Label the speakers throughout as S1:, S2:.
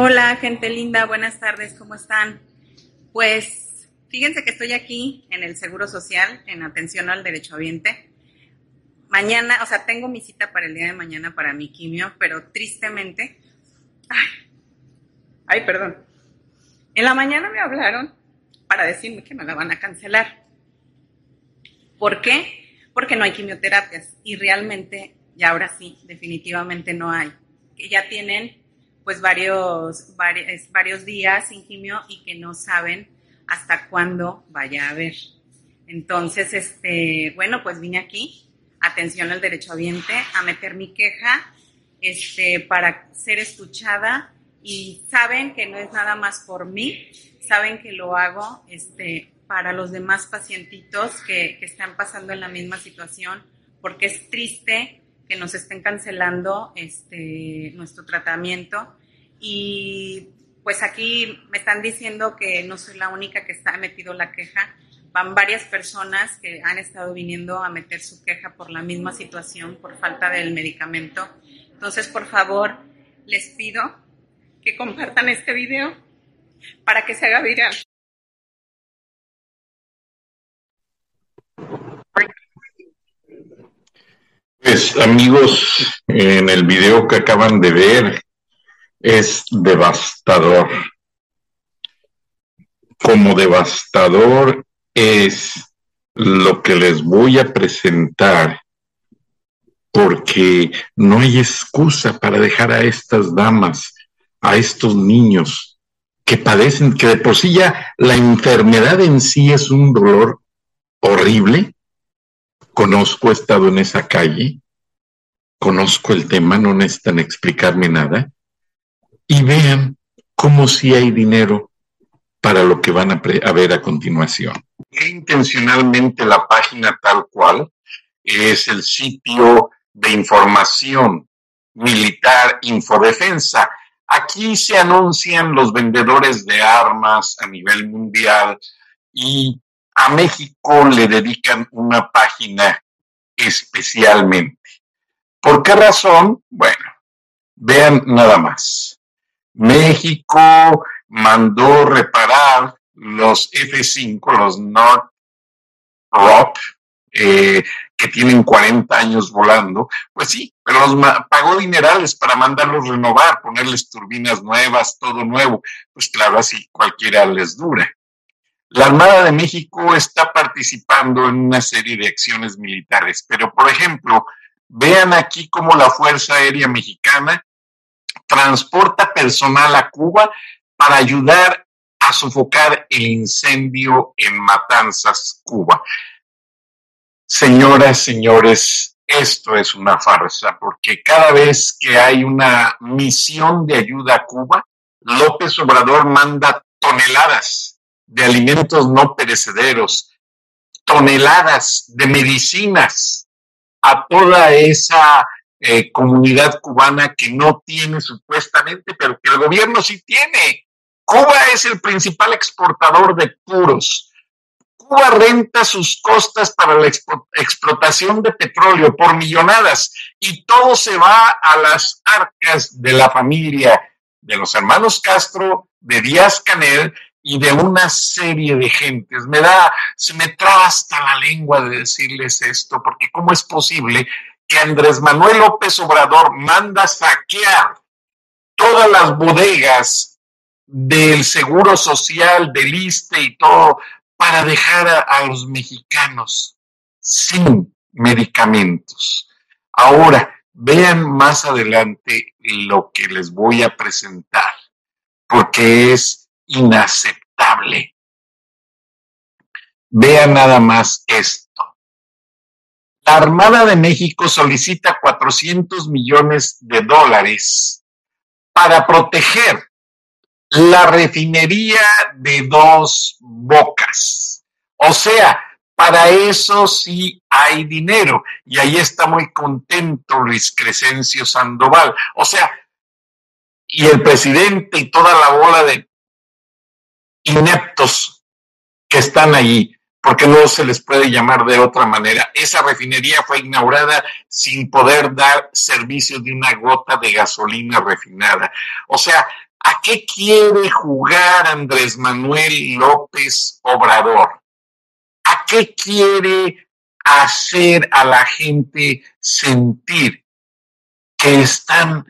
S1: Hola, gente linda, buenas tardes, ¿cómo están? Pues fíjense que estoy aquí en el Seguro Social, en atención al derecho derechohabiente. Mañana, o sea, tengo mi cita para el día de mañana para mi quimio, pero tristemente, ay, perdón. En la mañana me hablaron para decirme que me la van a cancelar. ¿Por qué? Porque no hay quimioterapias y realmente, ya ahora sí, definitivamente no hay. Que ya tienen pues varios, varios, días sin quimio y que no saben hasta cuándo vaya a haber. Entonces, este, bueno, pues vine aquí, atención al derecho derechohabiente, a meter mi queja, este, para ser escuchada y saben que no es nada más por mí, saben que lo hago, este, para los demás pacientitos que, que están pasando en la misma situación, porque es triste que nos estén cancelando este, nuestro tratamiento. Y pues aquí me están diciendo que no soy la única que está metido la queja. Van varias personas que han estado viniendo a meter su queja por la misma situación, por falta del medicamento. Entonces, por favor, les pido que compartan este video para que se haga viral.
S2: Pues amigos, en el video que acaban de ver es devastador. Como devastador es lo que les voy a presentar porque no hay excusa para dejar a estas damas, a estos niños que padecen, que de por sí ya la enfermedad en sí es un dolor horrible, conozco, he estado en esa calle, conozco el tema, no necesitan explicarme nada, y vean cómo si hay dinero para lo que van a, ver a continuación. Intencionalmente la página tal cual es el sitio de información militar Infodefensa. Aquí se anuncian los vendedores de armas a nivel mundial y a México le dedican una página especialmente. ¿Por qué razón? Bueno, vean nada más. México mandó reparar los F-5, los Northrop, eh, que tienen 40 años volando, pues sí, pero los pagó dinerales para mandarlos renovar, ponerles turbinas nuevas, todo nuevo. Pues claro, así cualquiera les dura. La Armada de México está participando en una serie de acciones militares, pero por ejemplo, vean aquí cómo la Fuerza Aérea Mexicana transporta personal a Cuba para ayudar a sofocar el incendio en Matanzas, Cuba. Señoras, señores, esto es una farsa, porque cada vez que hay una misión de ayuda a Cuba, López Obrador manda toneladas de alimentos no perecederos, toneladas de medicinas a toda esa eh, comunidad cubana que no tiene supuestamente, pero que el gobierno sí tiene. Cuba es el principal exportador de puros. Cuba renta sus costas para la explotación de petróleo por millonadas y todo se va a las arcas de la familia de los hermanos Castro, de Díaz Canel y de una serie de gentes. Me da, se me traba hasta la lengua de decirles esto, porque ¿cómo es posible que Andrés Manuel López Obrador manda saquear todas las bodegas del Seguro Social, del ISTE y todo, para dejar a, los mexicanos sin medicamentos. Ahora, vean más adelante lo que les voy a presentar, porque es inaceptable. Vean nada más esto. La Armada de México solicita 400 millones de dólares para proteger la refinería de dos bocas. O sea, para eso sí hay dinero. Y ahí está muy contento Luis Crescencio Sandoval. O sea, y el presidente y toda la bola de ineptos que están allí porque no se les puede llamar de otra manera. Esa refinería fue inaugurada sin poder dar servicio de una gota de gasolina refinada. O sea, ¿a qué quiere jugar Andrés Manuel López Obrador? ¿A qué quiere hacer a la gente sentir que están,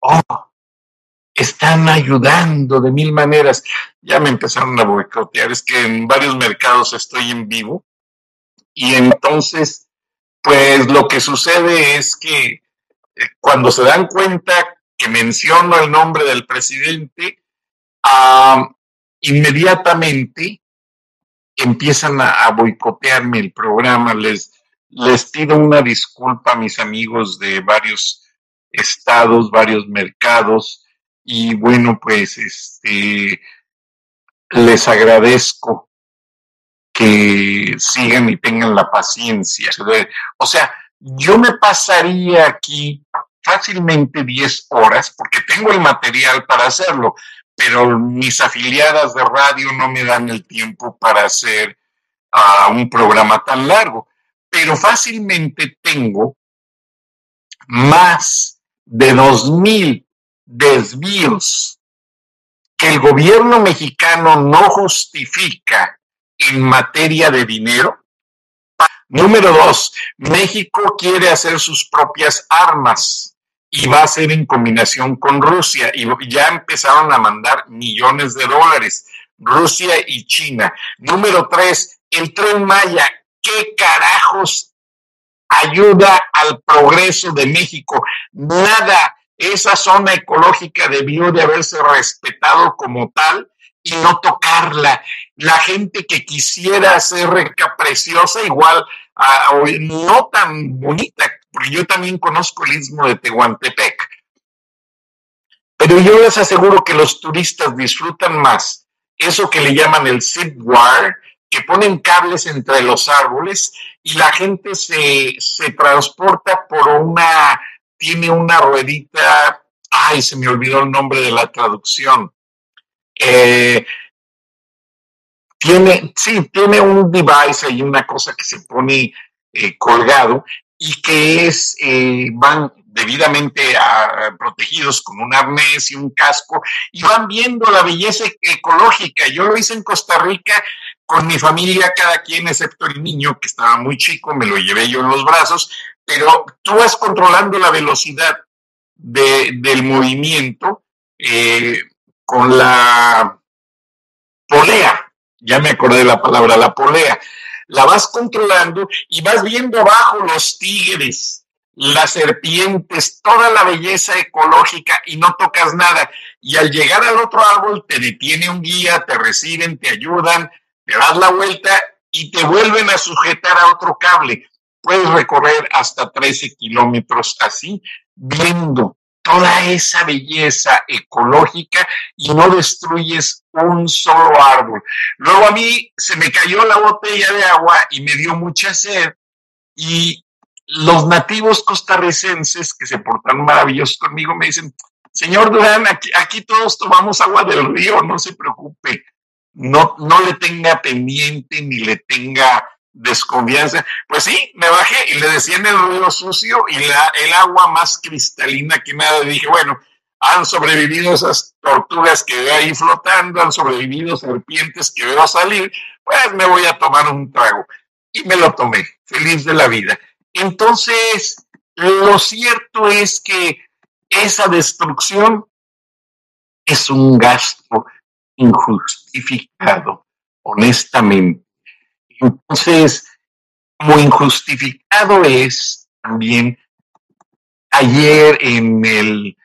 S2: oh, están ayudando de mil maneras. Ya me empezaron a boicotear, es que en varios mercados estoy en vivo y entonces, pues lo que sucede es que eh, cuando se dan cuenta que menciono el nombre del presidente, inmediatamente empiezan a, boicotearme el programa. Les, les pido una disculpa a mis amigos de varios estados, varios mercados y bueno, pues este, les agradezco que sigan y tengan la paciencia. O sea, yo me pasaría aquí fácilmente 10 horas porque tengo el material para hacerlo, pero mis afiliadas de radio no me dan el tiempo para hacer uh, un programa tan largo. Pero fácilmente tengo más de 2.000 desvíos que el gobierno mexicano no justifica en materia de dinero. Número dos, México quiere hacer sus propias armas y va a ser en combinación con Rusia y ya empezaron a mandar millones de dólares, Rusia y China. Número tres, el tren Maya, ¿qué carajos ayuda al progreso de México? Nada esa zona ecológica debió de haberse respetado como tal y no tocarla. La gente que quisiera ser rica, preciosa, igual, no tan bonita, porque yo también conozco el istmo de Tehuantepec. Pero yo les aseguro que los turistas disfrutan más eso que le llaman el zip wire, que ponen cables entre los árboles y la gente se, se transporta por una tiene una ruedita, ay, se me olvidó el nombre de la traducción. Eh, tiene, sí, tiene un device y una cosa que se pone eh, colgado y que es, eh, van debidamente protegidos con un arnés y un casco y van viendo la belleza ecológica. Yo lo hice en Costa Rica con mi familia, cada quien, excepto el niño que estaba muy chico, me lo llevé yo en los brazos, pero tú vas controlando la velocidad del movimiento eh, con la polea, ya me acordé de la palabra, la polea, la vas controlando y vas viendo abajo los tigres, las serpientes, toda la belleza ecológica y no tocas nada. Y al llegar al otro árbol te detiene un guía, te reciben, te ayudan, te das la vuelta y te vuelven a sujetar a otro cable puedes recorrer hasta 13 kilómetros así, viendo toda esa belleza ecológica y no destruyes un solo árbol. Luego a mí se me cayó la botella de agua y me dio mucha sed y los nativos costarricenses que se portan maravillosos conmigo me dicen, señor Durán, aquí, aquí todos tomamos agua del río, no se preocupe, no, no le tenga pendiente ni le tenga desconfianza. Pues sí, me bajé y le decía en el río sucio y la, el agua más cristalina que nada. Dije, bueno, han sobrevivido esas tortugas que veo ahí flotando, han sobrevivido serpientes que veo salir, pues me voy a tomar un trago. Y me lo tomé, feliz de la vida. Entonces, Lo cierto es que esa destrucción es un gasto injustificado, honestamente. Entonces, como injustificado es también ayer en el,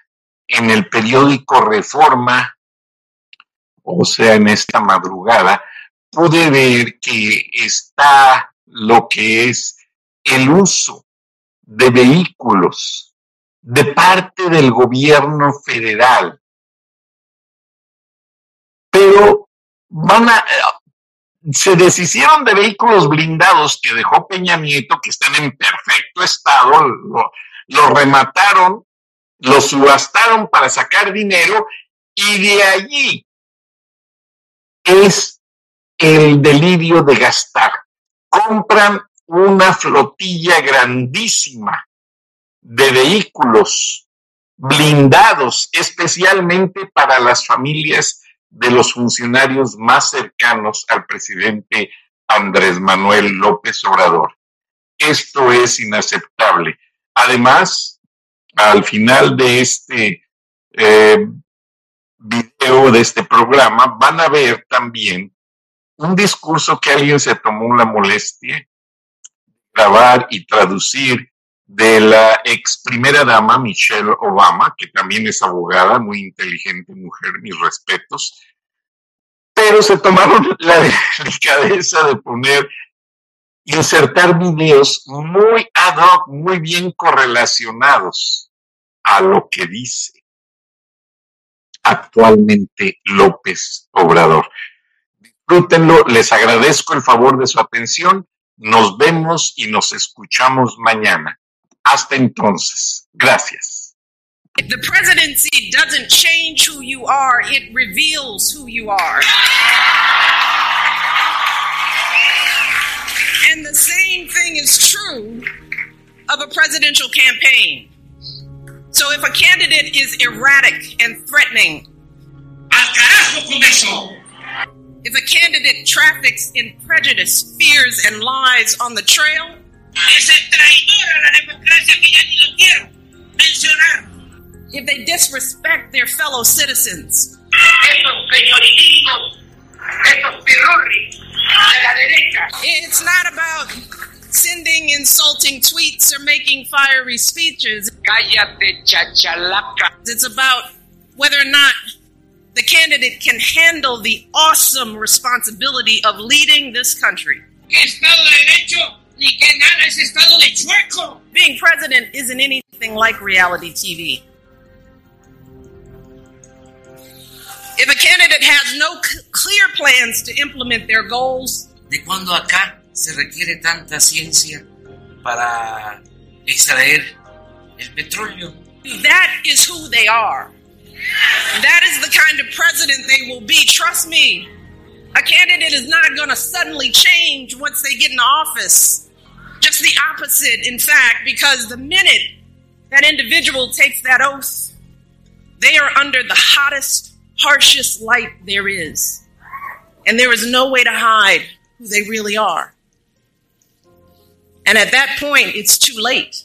S2: en el periódico Reforma, o sea, en esta madrugada, pude ver que está lo que es el uso de vehículos de parte del gobierno federal. Pero van a, se deshicieron de vehículos blindados que dejó Peña Nieto, que están en perfecto estado, lo, remataron, lo subastaron para sacar dinero y de allí es el delirio de gastar. Compran una flotilla grandísima de vehículos blindados especialmente para las familias de los funcionarios más cercanos al presidente Andrés Manuel López Obrador. Esto es inaceptable. Además, al final de este eh, video, de este programa, van a ver también un discurso que alguien se tomó la molestia de grabar y traducir de la ex primera dama Michelle Obama, que también es abogada, muy inteligente mujer, mis respetos, pero se tomaron la delicadeza de poner, insertar videos muy ad hoc, muy bien correlacionados a lo que dice actualmente López Obrador. Disfrútenlo, les agradezco el favor de su atención, nos vemos y nos escuchamos mañana. Hasta entonces, gracias.
S3: The presidency doesn't change who you are, it reveals who you are. And the same thing is true of a presidential campaign. So if a candidate is erratic and threatening, if a candidate traffics in prejudice, fears, and lies on the trail, Es traidor a la democracia que ya ni lo quiero mencionar. If they disrespect their fellow citizens. Esos señoritos, esos pirurris de la derecha. It's not about sending insulting tweets or making fiery speeches. Cállate, chachalaca. It's about whether or not the candidate can handle the awesome responsibility of leading this country. Estado de Derecho ni que nada es estado de chueco. Being president isn't anything like reality TV. If a candidate has no clear plans to implement their goals,
S4: ¿de cuándo acá se requiere tanta ciencia para extraer el petróleo?
S3: That is who they are. That is the kind of president they will be. Trust me. A candidate is not going to suddenly change once they get in office. Just the opposite, in fact, because the minute that individual takes that oath, they are under the hottest, harshest light there is. And there is no way to hide who they really are. And at that point, it's too late.